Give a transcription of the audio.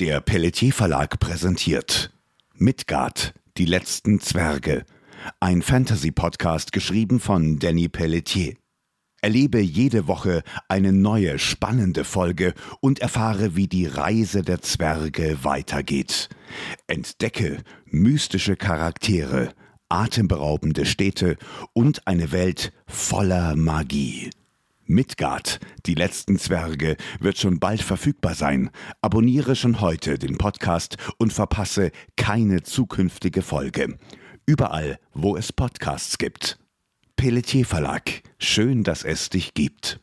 Der Pelletier Verlag präsentiert Midgard, die letzten Zwerge. Ein Fantasy-Podcast geschrieben von Danny Pelletier. Erlebe jede Woche eine neue spannende Folge und erfahre, wie die Reise der Zwerge weitergeht. Entdecke mystische Charaktere, atemberaubende Städte und eine Welt voller Magie. Midgard, die letzten Zwerge, wird schon bald verfügbar sein. Abonniere schon heute den Podcast und verpasse keine zukünftige Folge. Überall, wo es Podcasts gibt. Pelletier Verlag. Schön, dass es dich gibt.